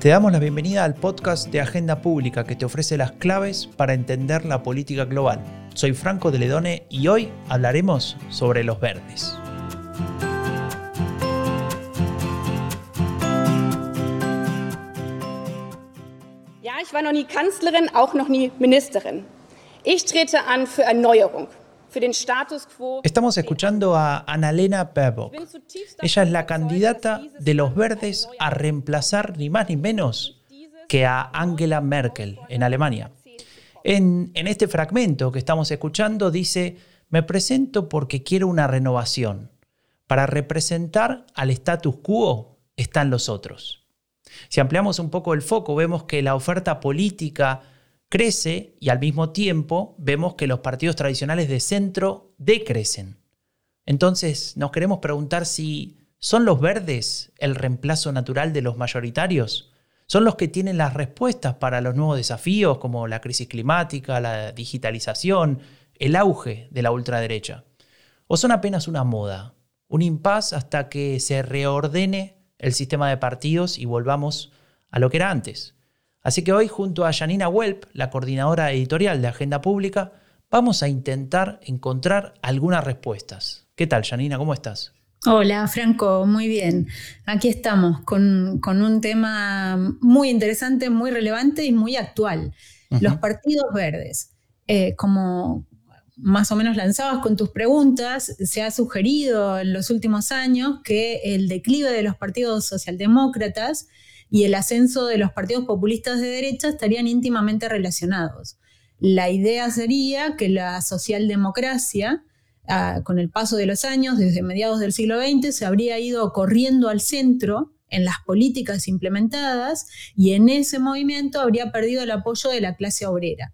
Te damos la bienvenida al podcast de Agenda Pública que te ofrece las claves para entender la política global. Soy Franco de Ledone y hoy hablaremos sobre los verdes. Ja, ich war noch nie Kanzlerin, auch noch nie Ministerin. Ich trete an für Erneuerung. Estamos escuchando a Annalena Baerbock. Ella es la candidata de los verdes a reemplazar ni más ni menos que a Angela Merkel en Alemania. En, en este fragmento que estamos escuchando dice, me presento porque quiero una renovación. Para representar al status quo están los otros. Si ampliamos un poco el foco, vemos que la oferta política crece y al mismo tiempo vemos que los partidos tradicionales de centro decrecen. Entonces nos queremos preguntar si son los verdes el reemplazo natural de los mayoritarios. ¿Son los que tienen las respuestas para los nuevos desafíos como la crisis climática, la digitalización, el auge de la ultraderecha? ¿O son apenas una moda, un impas hasta que se reordene el sistema de partidos y volvamos a lo que era antes? Así que hoy junto a Janina Welp, la coordinadora editorial de Agenda Pública, vamos a intentar encontrar algunas respuestas. ¿Qué tal, Janina? ¿Cómo estás? Hola, Franco, muy bien. Aquí estamos con, un tema muy interesante, muy relevante y muy actual. Los partidos verdes. Eh, como más o menos lanzabas con tus preguntas, se ha sugerido en los últimos años que el declive de los partidos socialdemócratas y el ascenso de los partidos populistas de derecha estarían íntimamente relacionados. La idea sería que la socialdemocracia, ah, con el paso de los años, desde mediados del siglo XX, se habría ido corriendo al centro en las políticas implementadas y en ese movimiento habría perdido el apoyo de la clase obrera.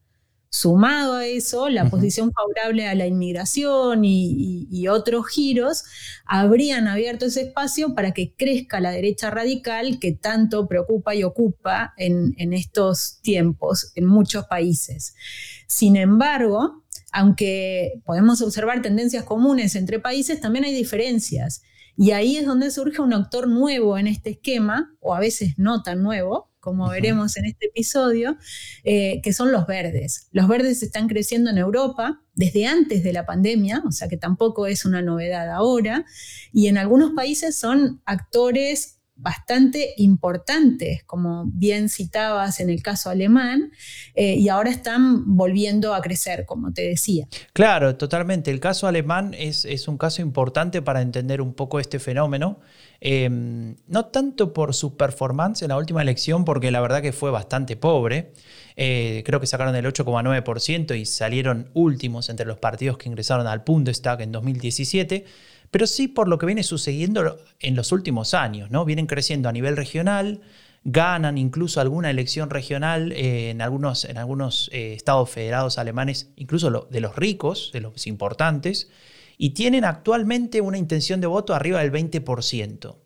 Sumado a eso, la posición favorable a la inmigración y, otros giros habrían abierto ese espacio para que crezca la derecha radical que tanto preocupa y ocupa en, en estos tiempos en muchos países. Sin embargo, aunque podemos observar tendencias comunes entre países, también hay diferencias. Y ahí es donde surge un actor nuevo en este esquema, o a veces no tan nuevo, como veremos en este episodio, eh, que son los verdes. Los verdes están creciendo en Europa desde antes de la pandemia, o sea que tampoco es una novedad ahora, y en algunos países son actores bastante importantes, como bien citabas en el caso alemán, eh, y ahora están volviendo a crecer, como te decía. Claro, totalmente. El caso alemán es, es un caso importante para entender un poco este fenómeno. Em, no tanto por su performance en la última elección, porque la verdad que fue bastante pobre. Eh, creo que sacaron el 8,9% y salieron últimos entre los partidos que ingresaron al Bundestag en 2017, pero sí por lo que viene sucediendo en los últimos años, ¿no? Vienen creciendo a nivel regional, ganan incluso alguna elección regional eh, en algunos, en algunos eh, estados federados alemanes, incluso de los ricos, de los importantes y tienen actualmente una intención de voto arriba del 20%.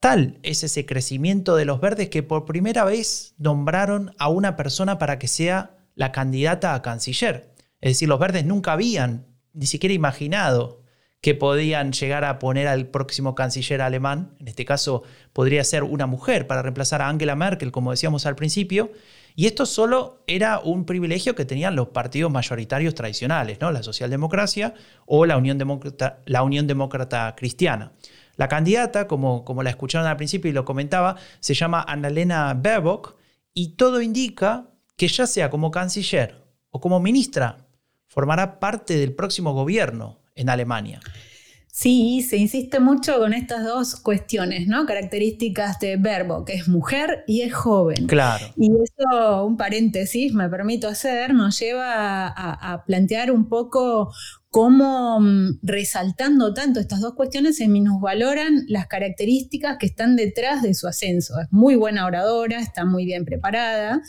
Tal es ese crecimiento de los verdes que por primera vez nombraron a una persona para que sea la candidata a canciller. Es decir, los verdes nunca habían ni siquiera imaginado que podían llegar a poner al próximo canciller alemán, en este caso podría ser una mujer para reemplazar a Angela Merkel, como decíamos al principio, y esto solo era un privilegio que tenían los partidos mayoritarios tradicionales, ¿no? la socialdemocracia o la Unión Demócrata, Cristiana. La candidata, como, como la escucharon al principio y lo comentaba, se llama Annalena Baerbock y todo indica que ya sea como canciller o como ministra, formará parte del próximo gobierno en Alemania. Sí, se insiste mucho con estas dos cuestiones, ¿no? Características de verbo, que es mujer y es joven. Claro. Y eso, un paréntesis, me permito hacer, nos lleva a, a plantear un poco cómo mm, resaltando tanto estas dos cuestiones se minusvaloran las características que están detrás de su ascenso. Es muy buena oradora, está muy bien preparada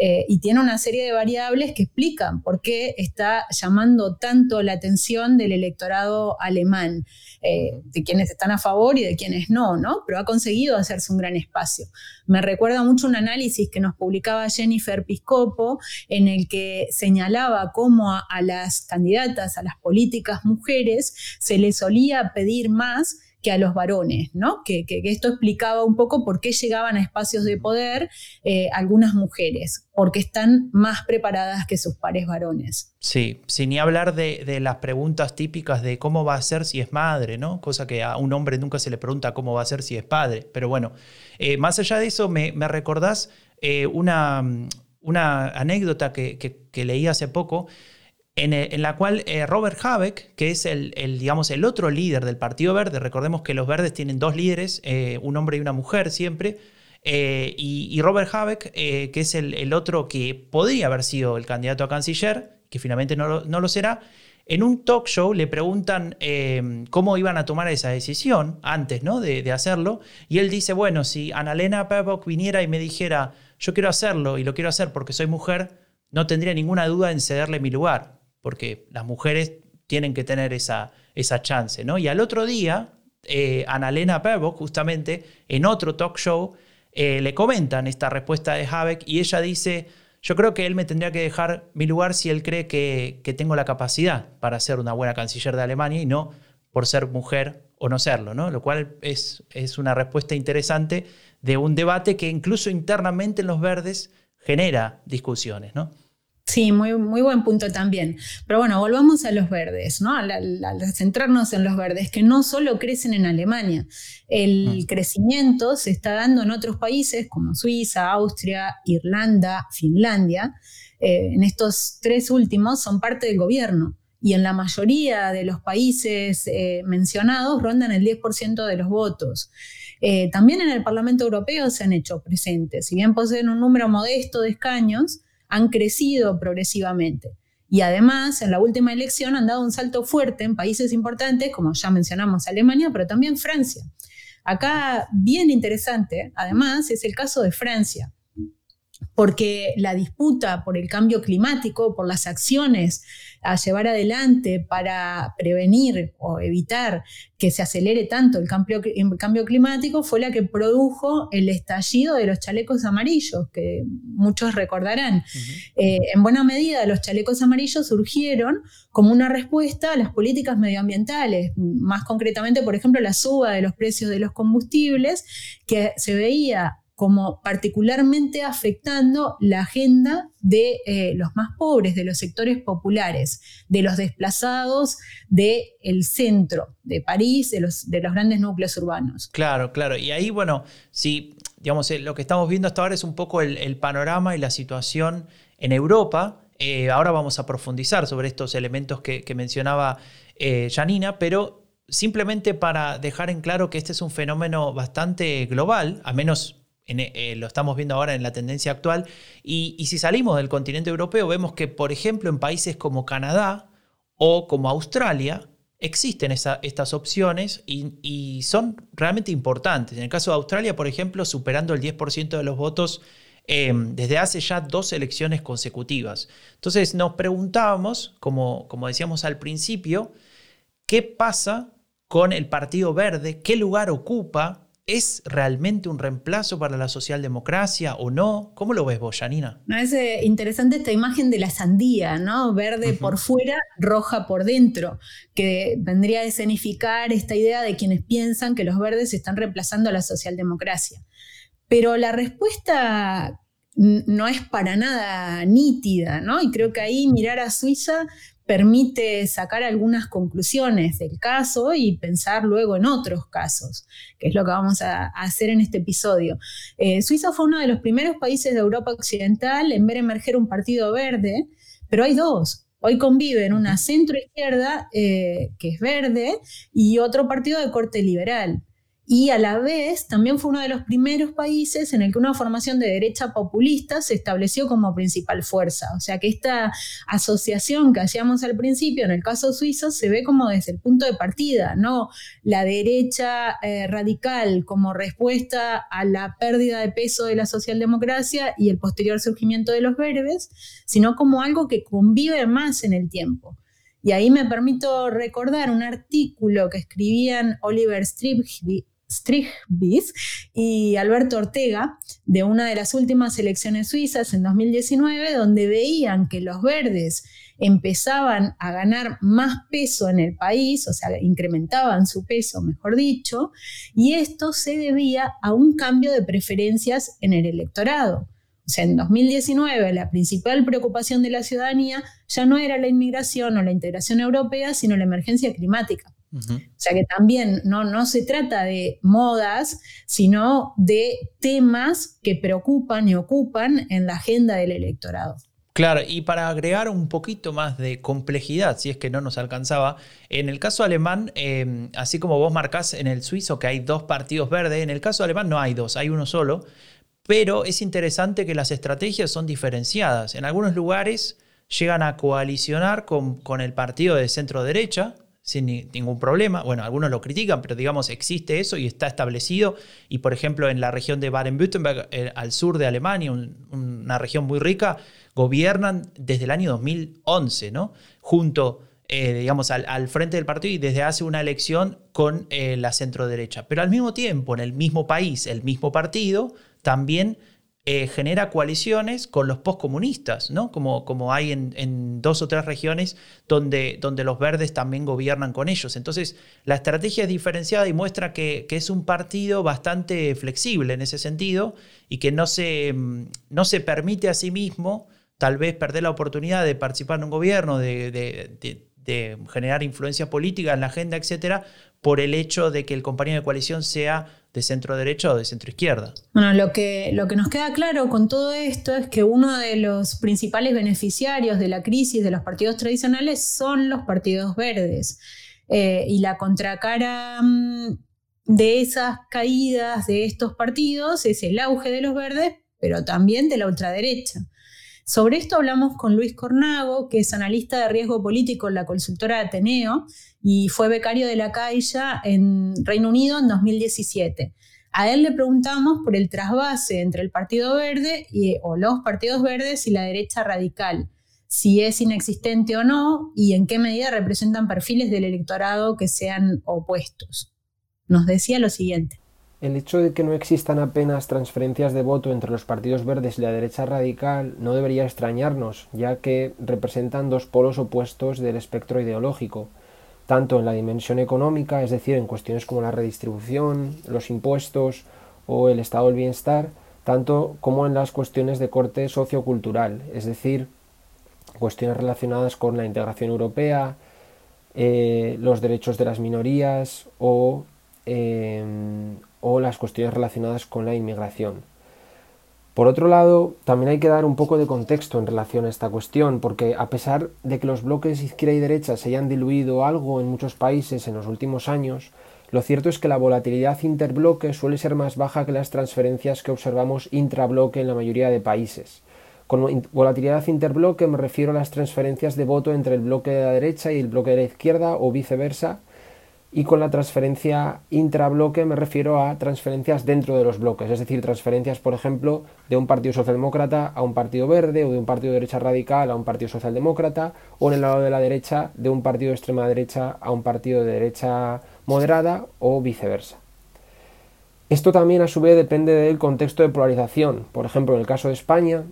eh, y tiene una serie de variables que explican por qué está llamando tanto la atención del electorado alemán. Eh, de quienes están a favor y de quienes no, ¿no? Pero ha conseguido hacerse un gran espacio. Me recuerda mucho un análisis que nos publicaba Jennifer Piscopo, en el que señalaba cómo a, las candidatas, a las políticas mujeres, se les solía pedir más que a los varones, ¿no? Que, esto explicaba un poco por qué llegaban a espacios de poder eh, algunas mujeres, porque están más preparadas que sus pares varones. Sí, sin ni hablar de, las preguntas típicas de cómo va a ser si es madre, ¿no? Cosa que a un hombre nunca se le pregunta cómo va a ser si es padre. Pero bueno, eh, más allá de eso, me, recordás eh, una, una, anécdota que, que leí hace poco en, la cual eh, Robert Habeck, que es el, digamos, el otro líder del Partido Verde, recordemos que los verdes tienen dos líderes, eh, un hombre y una mujer siempre, eh, y, Robert Habeck, que es el, otro que podría haber sido el candidato a canciller, que finalmente no lo, será, en un talk show le preguntan cómo iban a tomar esa decisión antes ¿no? de, hacerlo, y él dice, bueno, si Annalena Baerbock viniera y me dijera, yo quiero hacerlo y lo quiero hacer porque soy mujer, no tendría ninguna duda en cederle mi lugar porque las mujeres tienen que tener esa, esa chance, ¿no? Y al otro día, eh, Annalena Baerbock, justamente, en otro talk show, eh, le comentan esta respuesta de Habeck y ella dice, yo creo que él me tendría que dejar mi lugar si él cree que, tengo la capacidad para ser una buena canciller de Alemania y no por ser mujer o no serlo, ¿no? Lo cual es, es una respuesta interesante de un debate que incluso internamente en los verdes genera discusiones, ¿no? Sí, muy, muy buen punto también. Pero bueno, volvamos a los verdes, ¿no? Al, centrarnos en los verdes, que no solo crecen en Alemania. El mm. crecimiento se está dando en otros países como Suiza, Austria, Irlanda, Finlandia. Eh, en estos tres últimos son parte del gobierno y en la mayoría de los países eh, mencionados rondan el 10% de los votos. Eh, también en el Parlamento Europeo se han hecho presentes, si bien poseen un número modesto de escaños, han crecido progresivamente. Y además, en la última elección han dado un salto fuerte en países importantes, como ya mencionamos Alemania, pero también Francia. Acá, bien interesante, además, es el caso de Francia porque la disputa por el cambio climático, por las acciones a llevar adelante para prevenir o evitar que se acelere tanto el cambio, climático, fue la que produjo el estallido de los chalecos amarillos, que muchos recordarán. Eh, en buena medida, los chalecos amarillos surgieron como una respuesta a las políticas medioambientales, más concretamente, por ejemplo, la suba de los precios de los combustibles, que se veía como particularmente afectando la agenda de eh, los más pobres, de los sectores populares, de los desplazados del el centro de París, de los, de los grandes núcleos urbanos. Claro, claro. Y ahí, bueno, si, digamos, eh, lo que estamos viendo hasta ahora es un poco el, panorama y la situación en Europa. Eh, ahora vamos a profundizar sobre estos elementos que, mencionaba Janina, pero simplemente para dejar en claro que este es un fenómeno bastante global, a menos eh, lo estamos viendo ahora en la tendencia actual. Y, si salimos del continente europeo, vemos que, por ejemplo, en países como Canadá o como Australia, existen estas opciones y, son realmente importantes. En el caso de Australia, por ejemplo, superando el 10% de los votos em, desde hace ya dos elecciones consecutivas. Entonces nos preguntábamos, como decíamos al principio, ¿qué pasa con el Partido Verde? ¿Qué lugar ocupa? ¿Es realmente un reemplazo para la socialdemocracia o no? ¿Cómo lo ves vos, Janina? No, es eh, interesante esta imagen de la sandía, ¿no? Verde por fuera, roja por dentro, que vendría a escenificar esta idea de quienes piensan que los verdes están reemplazando a la socialdemocracia. Pero la respuesta no es para nada nítida, ¿no? Y creo que ahí mirar a Suiza permite sacar algunas conclusiones del caso y pensar luego en otros casos, que es lo que vamos a, hacer en este episodio. Eh, Suiza fue uno de los primeros países de Europa Occidental en ver emerger un partido verde, pero hay dos. Hoy conviven una centro izquierda, eh, que es verde, y otro partido de corte liberal y a la vez también fue uno de los primeros países en el que una formación de derecha populista se estableció como principal fuerza. O sea que esta asociación que hacíamos al principio, en el caso suizo, se ve como desde el punto de partida, no la derecha eh, radical como respuesta a la pérdida de peso de la socialdemocracia y el posterior surgimiento de los verdes, sino como algo que convive más en el tiempo. Y ahí me permito recordar un artículo que escribían Oliver Stribby Strigbis y Alberto Ortega de una de las últimas elecciones suizas en 2019, donde veían que los verdes empezaban a ganar más peso en el país, o sea, incrementaban su peso, mejor dicho, y esto se debía a un cambio de preferencias en el electorado. O sea, en 2019 la principal preocupación de la ciudadanía ya no era la inmigración o la integración europea, sino la emergencia climática. O sea que también no, no se trata de modas, sino de temas que preocupan y ocupan en la agenda del electorado. Claro, y para agregar un poquito más de complejidad, si es que no nos alcanzaba, en el caso alemán, em, así como vos marcás en el suizo que hay dos partidos verdes, en el caso alemán no hay dos, hay uno solo, pero es interesante que las estrategias son diferenciadas. En algunos lugares llegan a coalicionar con, con el partido de centro derecha, sin ningún problema. Bueno, algunos lo critican, pero digamos, existe eso y está establecido. Y por ejemplo, en la región de Baden-Württemberg, eh, al sur de Alemania, una región muy rica, gobiernan desde el año 2011, ¿no? Junto, eh, digamos, al, frente del partido y desde hace una elección con eh, la centro derecha. Pero al mismo tiempo, en el mismo país, el mismo partido, también eh, genera coaliciones con los postcomunistas, ¿no? Como, como hay en, dos o tres regiones donde, donde los verdes también gobiernan con ellos. Entonces, la estrategia es diferenciada y muestra que, es un partido bastante flexible en ese sentido y que no se, mm, no se permite a sí mismo tal vez perder la oportunidad de participar en un gobierno, de, de generar influencia política en la agenda, etcétera, por el hecho de que el compañero de coalición sea de centro derecha o de centro izquierda. Bueno, lo que, lo que nos queda claro con todo esto es que uno de los principales beneficiarios de la crisis de los partidos tradicionales son los partidos verdes. Eh, y la contracara mm, de esas caídas de estos partidos es el auge de los verdes, pero también de la ultraderecha. Sobre esto hablamos con Luis Cornago, que es analista de riesgo político en la consultora Ateneo y fue becario de la Caixa en Reino Unido en 2017. A él le preguntamos por el trasvase entre el Partido Verde y, o los partidos verdes y la derecha radical, si es inexistente o no y en qué medida representan perfiles del electorado que sean opuestos. Nos decía lo siguiente. El hecho de que no existan apenas transferencias de voto entre los partidos verdes y la derecha radical no debería extrañarnos, ya que representan dos polos opuestos del espectro ideológico, tanto en la dimensión económica, es decir, en cuestiones como la redistribución, los impuestos o el estado del bienestar, tanto como en las cuestiones de corte sociocultural, es decir, cuestiones relacionadas con la integración europea, eh, los derechos de las minorías o eh, o las cuestiones relacionadas con la inmigración. Por otro lado, también hay que dar un poco de contexto en relación a esta cuestión, porque a pesar de que los bloques izquierda y derecha se hayan diluido algo en muchos países en los últimos años, lo cierto es que la volatilidad interbloque suele ser más baja que las transferencias que observamos intrabloque en la mayoría de países. Con volatilidad interbloque me refiero a las transferencias de voto entre el bloque de la derecha y el bloque de la izquierda o viceversa, y con la transferencia intrabloque me refiero a transferencias dentro de los bloques, es decir, transferencias, por ejemplo, de un partido socialdemócrata a un partido verde o de un partido de derecha radical a un partido socialdemócrata o en el lado de la derecha de un partido de extrema derecha a un partido de derecha moderada o viceversa. Esto también a su vez depende del contexto de polarización. Por ejemplo, en el caso de España,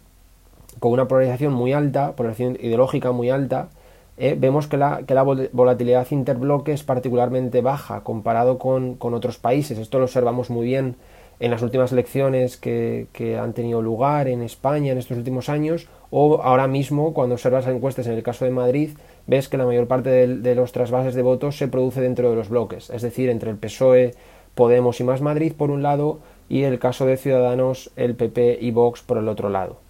con una polarización muy alta, polarización ideológica muy alta, eh, vemos que la, que la, volatilidad interbloque es particularmente baja comparado con, otros países. Esto lo observamos muy bien en las últimas elecciones que, han tenido lugar en España en estos últimos años o ahora mismo cuando observas las encuestas en el caso de Madrid ves que la mayor parte de, los trasvases de votos se produce dentro de los bloques, es decir, entre el PSOE, Podemos y Más Madrid por un lado y el caso de Ciudadanos, el PP y Vox por el otro lado.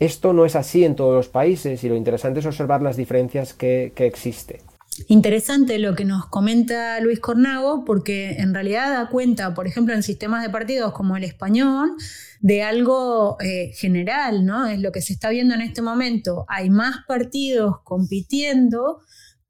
Esto no es así en todos los países y lo interesante es observar las diferencias que, existen. Interesante lo que nos comenta Luis Cornago, porque en realidad da cuenta, por ejemplo, en sistemas de partidos como el español, de algo eh, general, ¿no? Es lo que se está viendo en este momento. Hay más partidos compitiendo,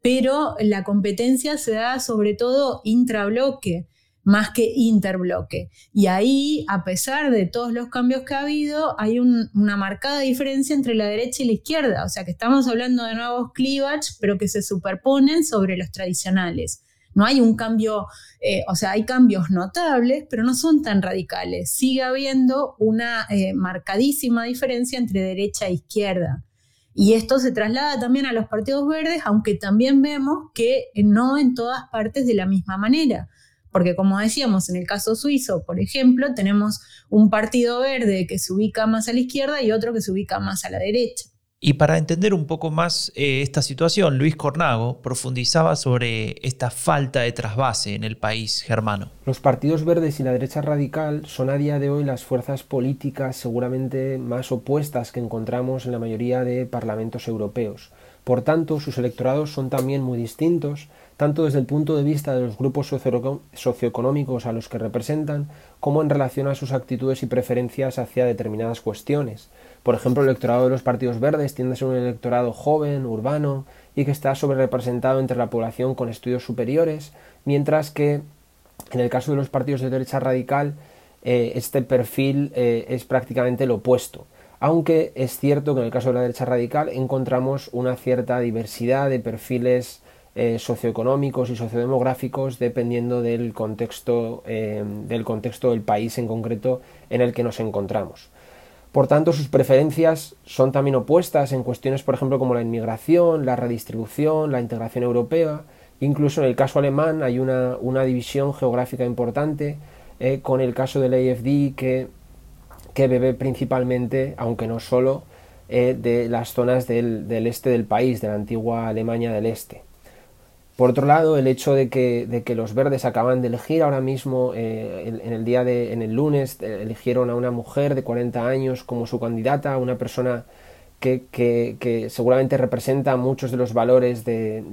pero la competencia se da sobre todo intrabloque más que interbloque. Y ahí, a pesar de todos los cambios que ha habido, hay una marcada diferencia entre la derecha y la izquierda. O sea que estamos hablando de nuevos cleavage, pero que se superponen sobre los tradicionales. No hay un cambio, eh, o sea, hay cambios notables, pero no son tan radicales. Sigue habiendo una eh, marcadísima diferencia entre derecha e izquierda. Y esto se traslada también a los partidos verdes, aunque también vemos que no en todas partes de la misma manera. Porque como decíamos, en el caso suizo, por ejemplo, tenemos un partido verde que se ubica más a la izquierda y otro que se ubica más a la derecha. Y para entender un poco más eh, esta situación, Luis Cornago profundizaba sobre esta falta de trasvase en el país germano. Los partidos verdes y la derecha radical son a día de hoy las fuerzas políticas seguramente más opuestas que encontramos en la mayoría de parlamentos europeos. Por tanto, sus electorados son también muy distintos tanto desde el punto de vista de los grupos socioeconómicos a los que representan, como en relación a sus actitudes y preferencias hacia determinadas cuestiones. Por ejemplo, el electorado de los partidos verdes tiende a ser un electorado joven, urbano, y que está sobrerepresentado entre la población con estudios superiores, mientras que en el caso de los partidos de derecha radical, eh, este perfil eh, es prácticamente lo opuesto. Aunque es cierto que en el caso de la derecha radical encontramos una cierta diversidad de perfiles eh, socioeconómicos y sociodemográficos dependiendo del contexto, eh, del contexto del país en concreto en el que nos encontramos. Por tanto, sus preferencias son también opuestas en cuestiones, por ejemplo, como la inmigración, la redistribución, la integración europea. Incluso en el caso alemán hay una, división geográfica importante, eh, con el caso del AFD que, que bebe principalmente, aunque no solo, de las zonas del, este del país, de la antigua Alemania del Este. Por otro lado, el hecho de que, los verdes acaban de elegir ahora mismo, eh, en, el día de, en el lunes, eh, eligieron a una mujer de 40 años como su candidata, una persona que, seguramente representa muchos de los valores de,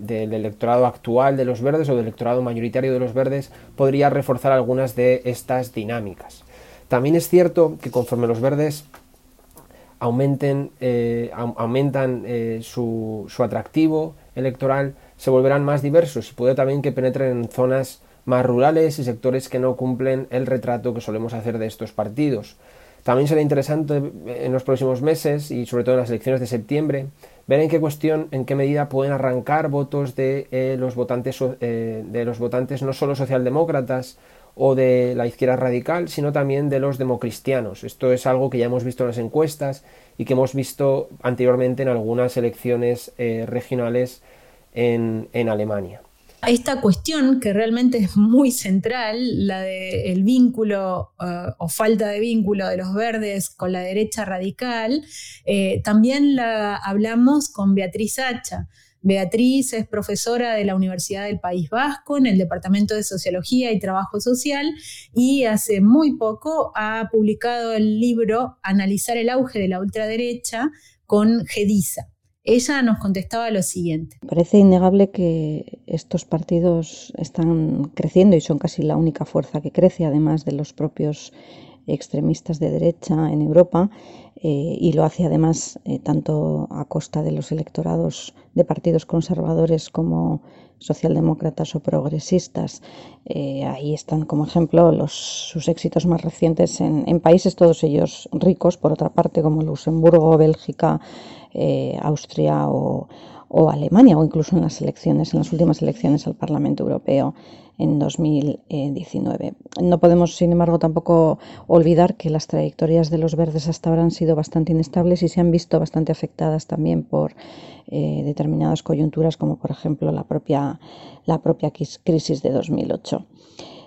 del electorado actual de los verdes o del electorado mayoritario de los verdes, podría reforzar algunas de estas dinámicas. También es cierto que conforme los verdes aumenten, eh, aumentan su, su atractivo electoral, se volverán más diversos y puede también que penetren en zonas más rurales y sectores que no cumplen el retrato que solemos hacer de estos partidos. También será interesante en los próximos meses y sobre todo en las elecciones de septiembre ver en qué cuestión, en qué medida pueden arrancar votos de eh, los votantes eh, de los votantes no solo socialdemócratas o de la izquierda radical, sino también de los democristianos. Esto es algo que ya hemos visto en las encuestas y que hemos visto anteriormente en algunas elecciones eh, regionales en, Alemania. Esta cuestión que realmente es muy central, la del vínculo eh, o falta de vínculo de los verdes con la derecha radical, eh, también la hablamos con Beatriz Hacha. Beatriz es profesora de la Universidad del País Vasco en el Departamento de Sociología y Trabajo Social y hace muy poco ha publicado el libro Analizar el auge de la ultraderecha con Gedisa. Ella nos contestaba lo siguiente. Parece innegable que estos partidos están creciendo y son casi la única fuerza que crece, además de los propios extremistas de derecha en Europa, eh, y lo hace además eh, tanto a costa de los electorados de partidos conservadores como socialdemócratas o progresistas. Eh, ahí están como ejemplo sus éxitos más recientes en, países, todos ellos ricos, por otra parte, como Luxemburgo, Bélgica, Austria o, Alemania, o incluso en las elecciones, en las últimas elecciones al Parlamento Europeo en 2019. No podemos, sin embargo, tampoco olvidar que las trayectorias de los verdes hasta ahora han sido bastante inestables y se han visto bastante afectadas también por eh, determinadas coyunturas, como por ejemplo la propia, la propia crisis de 2008.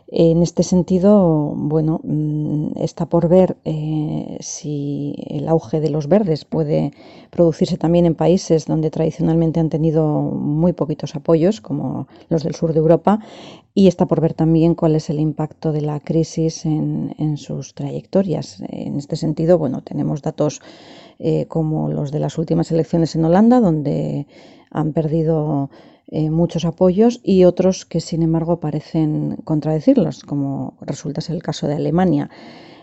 En este sentido, bueno, mm, está por ver eh, si el auge de los verdes puede producirse también en países donde tradicionalmente han tenido muy poquitos apoyos, como los del sur de Europa, y está por ver también cuál es el impacto de la crisis en, sus trayectorias. En este sentido, bueno, tenemos datos eh, como los de las últimas elecciones en Holanda, donde han perdido eh, muchos apoyos y otros que sin embargo parecen contradecirlos, como resulta ser el caso de Alemania,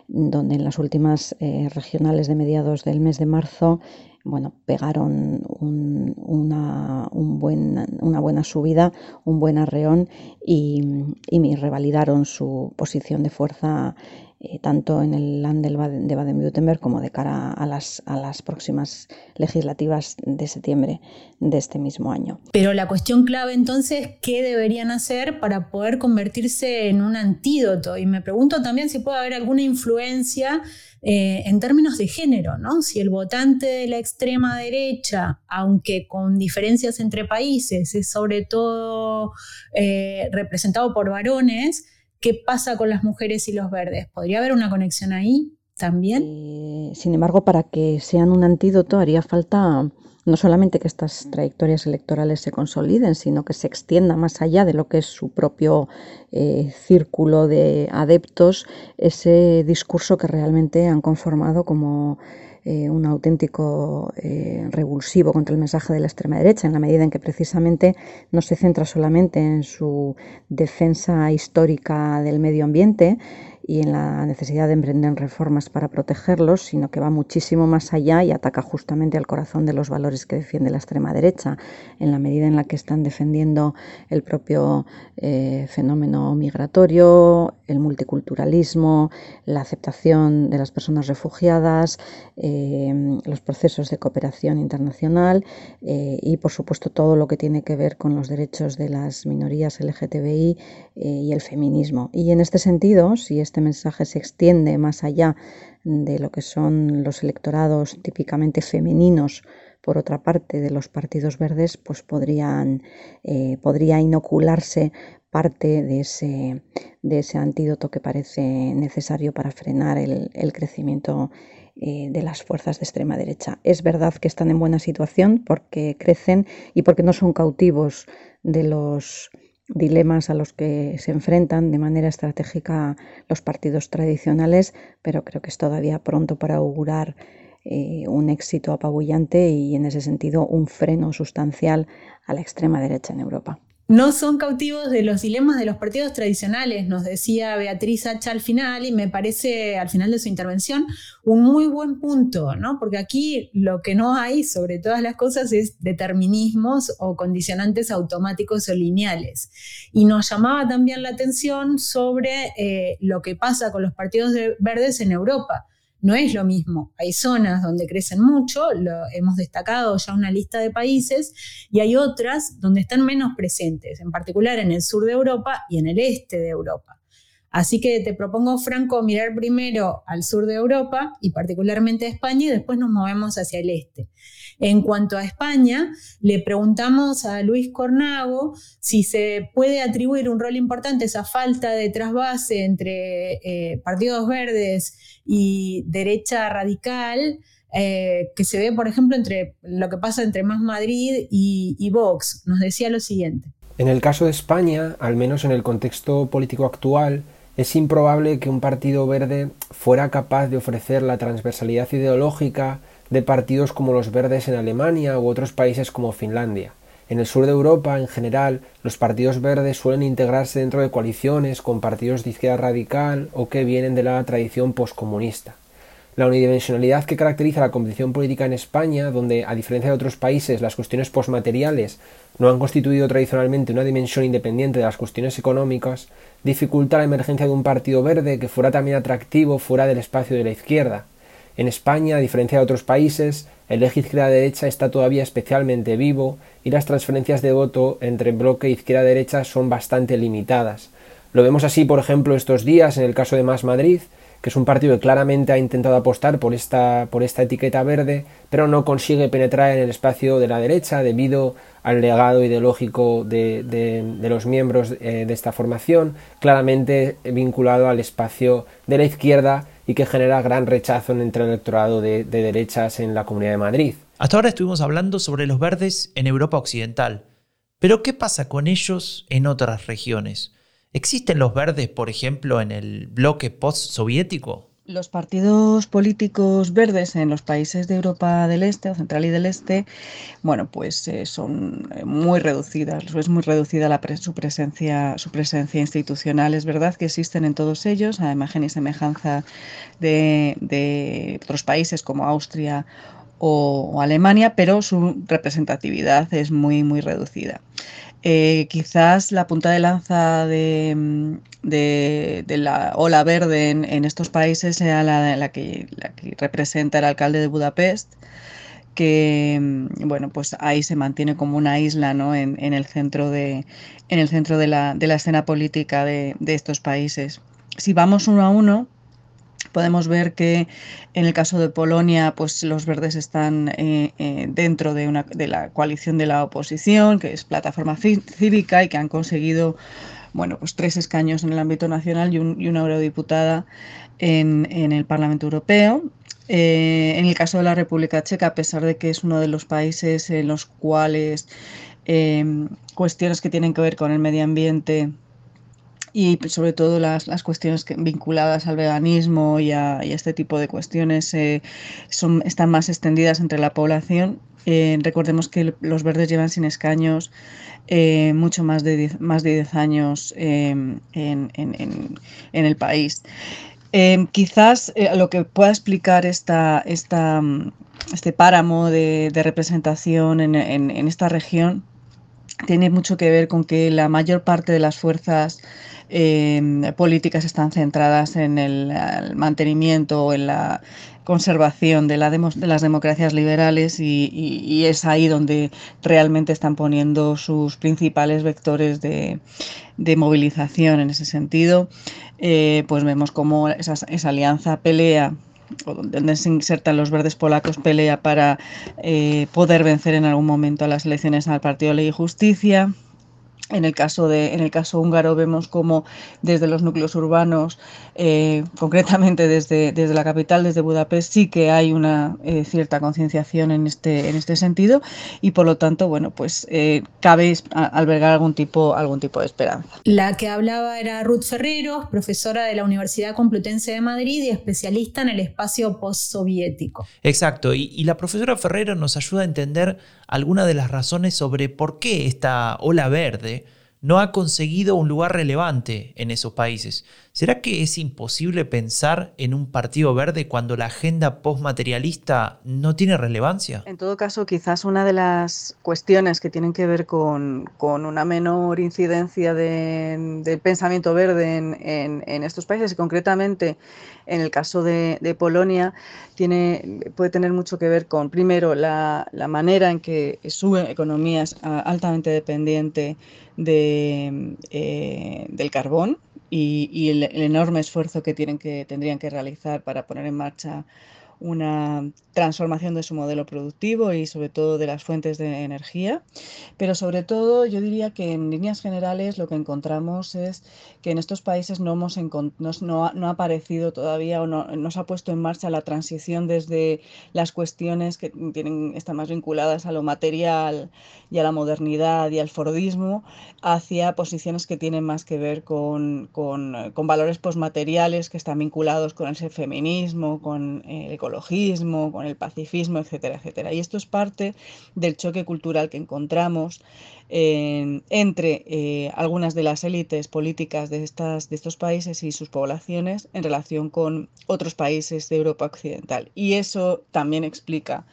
donde en las últimas eh, regionales de mediados del mes de marzo bueno, pegaron una, una buena subida, un buen arreón y, y revalidaron su posición de fuerza eh, tanto en el land de Baden-Württemberg como de cara a las, a las próximas legislativas de septiembre de este mismo año. Pero la cuestión clave entonces, ¿qué deberían hacer para poder convertirse en un antídoto? Y me pregunto también si puede haber alguna influencia eh, en términos de género, ¿no? Si el votante de la extrema derecha, aunque con diferencias entre países, es sobre todo eh, representado por varones, ¿qué pasa con las mujeres y los verdes? ¿Podría haber una conexión ahí también? Eh, sin embargo, para que sean un antídoto haría falta no solamente que estas trayectorias electorales se consoliden, sino que se extienda más allá de lo que es su propio eh, círculo de adeptos, ese discurso que realmente han conformado como eh, un auténtico eh, revulsivo contra el mensaje de la extrema derecha, en la medida en que precisamente no se centra solamente en su defensa histórica del medio ambiente, y en la necesidad de emprender reformas para protegerlos, sino que va muchísimo más allá y ataca justamente al corazón de los valores que defiende la extrema derecha, en la medida en la que están defendiendo el propio eh, fenómeno migratorio, el multiculturalismo, la aceptación de las personas refugiadas, eh, los procesos de cooperación internacional eh, y, por supuesto, todo lo que tiene que ver con los derechos de las minorías LGTBI y el feminismo. Y en este sentido, si este mensaje se extiende más allá de lo que son los electorados típicamente femeninos, por otra parte, de los partidos verdes, pues podrían, eh, podría inocularse parte de ese, de ese antídoto que parece necesario para frenar el, crecimiento eh, de las fuerzas de extrema derecha. Es verdad que están en buena situación porque crecen y porque no son cautivos de los dilemas a los que se enfrentan de manera estratégica los partidos tradicionales, pero creo que es todavía pronto para augurar eh, un éxito apabullante y en ese sentido un freno sustancial a la extrema derecha en Europa no son cautivos de los dilemas de los partidos tradicionales, nos decía Beatriz Hacha al final, y me parece al final de su intervención un muy buen punto, ¿no? Porque aquí lo que no hay sobre todas las cosas es determinismos o condicionantes automáticos o lineales. Y nos llamaba también la atención sobre eh, lo que pasa con los partidos verdes en Europa no es lo mismo. Hay zonas donde crecen mucho, lo, hemos destacado ya una lista de países, y hay otras donde están menos presentes, en particular en el sur de Europa y en el este de Europa. Así que te propongo, Franco, mirar primero al sur de Europa y particularmente a España y después nos movemos hacia el este. En cuanto a España, le preguntamos a Luis Cornago si se puede atribuir un rol importante a esa falta de trasvase entre eh, partidos verdes y derecha radical. Eh, que se ve, por ejemplo, entre lo que pasa entre Más Madrid y, y Vox. Nos decía lo siguiente. En el caso de España, al menos en el contexto político actual, es improbable que un partido verde fuera capaz de ofrecer la transversalidad ideológica de partidos como los verdes en Alemania u otros países como Finlandia. En el sur de Europa, en general, los partidos verdes suelen integrarse dentro de coaliciones con partidos de izquierda radical o que vienen de la tradición poscomunista. La unidimensionalidad que caracteriza la competición política en España, donde, a diferencia de otros países, las cuestiones posmateriales no han constituido tradicionalmente una dimensión independiente de las cuestiones económicas, dificulta la emergencia de un partido verde que fuera también atractivo fuera del espacio de la izquierda, en España, a diferencia de otros países, el eje izquierda-derecha está todavía especialmente vivo y las transferencias de voto entre bloque izquierda-derecha son bastante limitadas. Lo vemos así, por ejemplo, estos días en el caso de Más Madrid, que es un partido que claramente ha intentado apostar por esta, por esta etiqueta verde, pero no consigue penetrar en el espacio de la derecha debido al legado ideológico de, los miembros eh, de esta formación, claramente vinculado al espacio de la izquierda y que genera gran rechazo entre el electorado de, de derechas en la Comunidad de Madrid. Hasta ahora estuvimos hablando sobre los verdes en Europa Occidental, pero ¿qué pasa con ellos en otras regiones? ¿Existen los verdes, por ejemplo, en el bloque post-soviético? Los partidos políticos verdes en los países de Europa del Este o Central y del Este, bueno, pues eh, son eh, muy reducidas, es muy reducida la su, presencia, su presencia institucional. Es verdad que existen en todos ellos, a imagen y semejanza de, otros países como Austria o, Alemania, pero su representatividad es muy, muy reducida. Eh, quizás la punta de lanza de, la ola verde en, estos países sea la, que, representa el alcalde de Budapest, que mm, bueno, pues ahí se mantiene como una isla de, en el centro de la, escena política de, estos países. Si vamos uno a uno, podemos ver que en el caso de Polonia, pues los verdes están eh, eh, dentro de, la coalición de la oposición, que es Plataforma Cívica, y que han conseguido bueno, pues tres escaños en el ámbito nacional y, una eurodiputada en, el Parlamento Europeo. Eh, en el caso de la República Checa, a pesar de que es uno de los países en los cuales cuestiones que tienen que ver con el medio ambiente y sobre todo las, las cuestiones vinculadas al veganismo y a, este tipo de cuestiones eh, son, están más extendidas entre la población. Eh, recordemos que los verdes llevan sin escaños eh, mucho más de 10, más de 10 años en, en, en, en, el país. quizás lo que pueda explicar esta, esta, este páramo de, de representación en, esta región tiene mucho que ver con que la mayor parte de las fuerzas Em, políticas están centradas en el, mantenimiento o en la conservación de, las democracias liberales y, es ahí donde realmente están poniendo sus principales vectores de, movilización en ese sentido. Eh, pues vemos cómo esa, alianza pelea donde se insertan los verdes polacos pelea para eh, poder vencer en algún momento a las elecciones al Partido Ley y Justicia. En el caso, de, en el caso húngaro vemos como desde los núcleos urbanos, eh, concretamente desde, desde la capital, desde Budapest, sí que hay una eh, cierta concienciación en este, en este sentido y por lo tanto, bueno, pues eh, cabe albergar algún tipo, algún tipo de esperanza. La que hablaba era Ruth Ferreros, profesora de la Universidad Complutense de Madrid y especialista en el espacio postsoviético. Exacto, y, y la profesora Ferreros nos ayuda a entender algunas de las razones sobre por qué esta ola verde no ha conseguido un lugar relevante en esos países. ¿Será que es imposible pensar en un partido verde cuando la agenda postmaterialista no tiene relevancia? En todo caso, quizás una de las cuestiones que tienen que ver con, una menor incidencia del pensamiento verde en, estos países y concretamente en el caso de, Polonia, tiene, puede tener mucho que ver con, primero, la, la manera en que su economía es altamente dependiente de, eh, del carbón y, el, el, enorme esfuerzo que, tienen que tendrían que realizar para poner en marcha una transformación de su modelo productivo y sobre todo de las fuentes de energía. Pero sobre todo yo diría que en líneas generales lo que encontramos es que en estos países no, hemos no, no ha aparecido todavía o no, se ha puesto en marcha la transición desde las cuestiones que tienen, están más vinculadas a lo material y a la modernidad y al fordismo hacia posiciones que tienen más que ver con, con, con valores postmateriales que están vinculados con el feminismo, con el ecologismo, con el pacifismo, etcétera, etcétera. Y esto es parte del choque cultural que encontramos entre eh, algunas de las élites políticas de, estas, de estos países y sus poblaciones en relación con otros países de Europa Occidental. Y eso también explica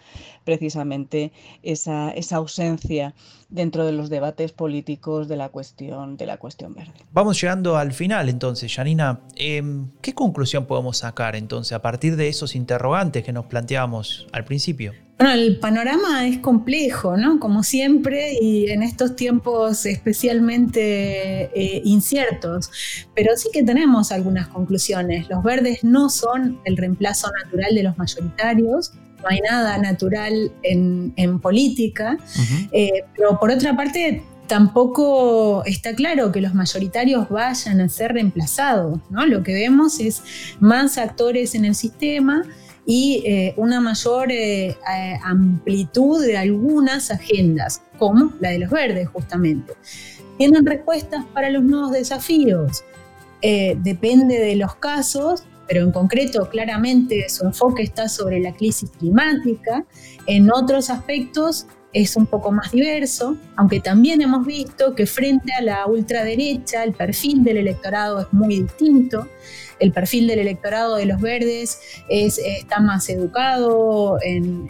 precisamente esa, esa ausencia dentro de los debates políticos de la cuestión, de la cuestión verde. Vamos llegando al final entonces, Janina. Em, ¿Qué conclusión podemos sacar entonces a partir de esos interrogantes que nos planteábamos al principio? Bueno, el panorama es complejo, ¿no? Como siempre, y en estos tiempos especialmente eh, inciertos, pero sí que tenemos algunas conclusiones. Los verdes no son el reemplazo natural de los mayoritarios, no hay nada natural en, política, eh, pero por otra parte tampoco está claro que los mayoritarios vayan a ser reemplazados, ¿no? Lo que vemos es más actores en el sistema y eh, una mayor eh, amplitud de algunas agendas, como la de los verdes justamente. ¿Tienen respuestas para los nuevos desafíos? Eh, depende de los casos, pero en concreto claramente su enfoque está sobre la crisis climática. En otros aspectos es un poco más diverso, aunque también hemos visto que frente a la ultraderecha el perfil del electorado es muy distinto el perfil del electorado de los verdes es, está más educado en,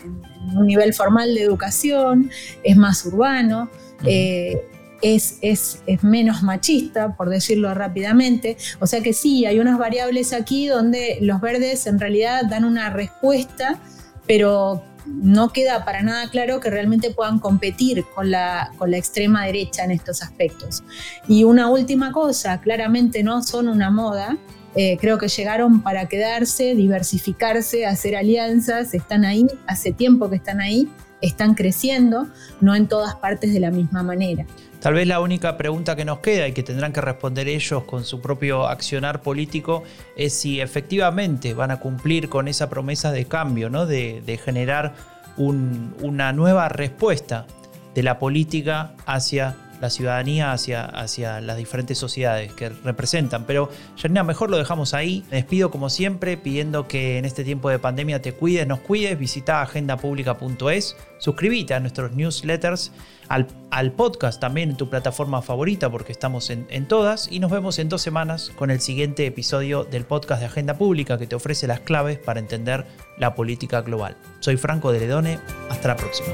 un nivel formal de educación, es más urbano. Eh, es, es, es, menos machista, por decirlo rápidamente. O sea que sí, hay unas variables aquí donde los verdes en realidad dan una respuesta, pero no queda para nada claro que realmente puedan competir con la, con la extrema derecha en estos aspectos. Y una última cosa, claramente no son una moda, eh, creo que llegaron para quedarse, diversificarse, hacer alianzas, están ahí, hace tiempo que están ahí, están creciendo, no en todas partes de la misma manera. Tal vez la única pregunta que nos queda y que tendrán que responder ellos con su propio accionar político es si efectivamente van a cumplir con esa promesa de cambio, ¿no? de, generar una nueva respuesta de la política hacia la ciudadanía hacia, hacia las diferentes sociedades que representan. Pero Janina, mejor lo dejamos ahí. Me despido como siempre pidiendo que en este tiempo de pandemia te cuides, nos cuides, visita agendapublica.es, suscríbete a nuestros newsletters, al, podcast también en tu plataforma favorita porque estamos en, en todas y nos vemos en dos semanas con el siguiente episodio del podcast de Agenda Pública que te ofrece las claves para entender la política global. Soy Franco de Ledone, hasta la próxima.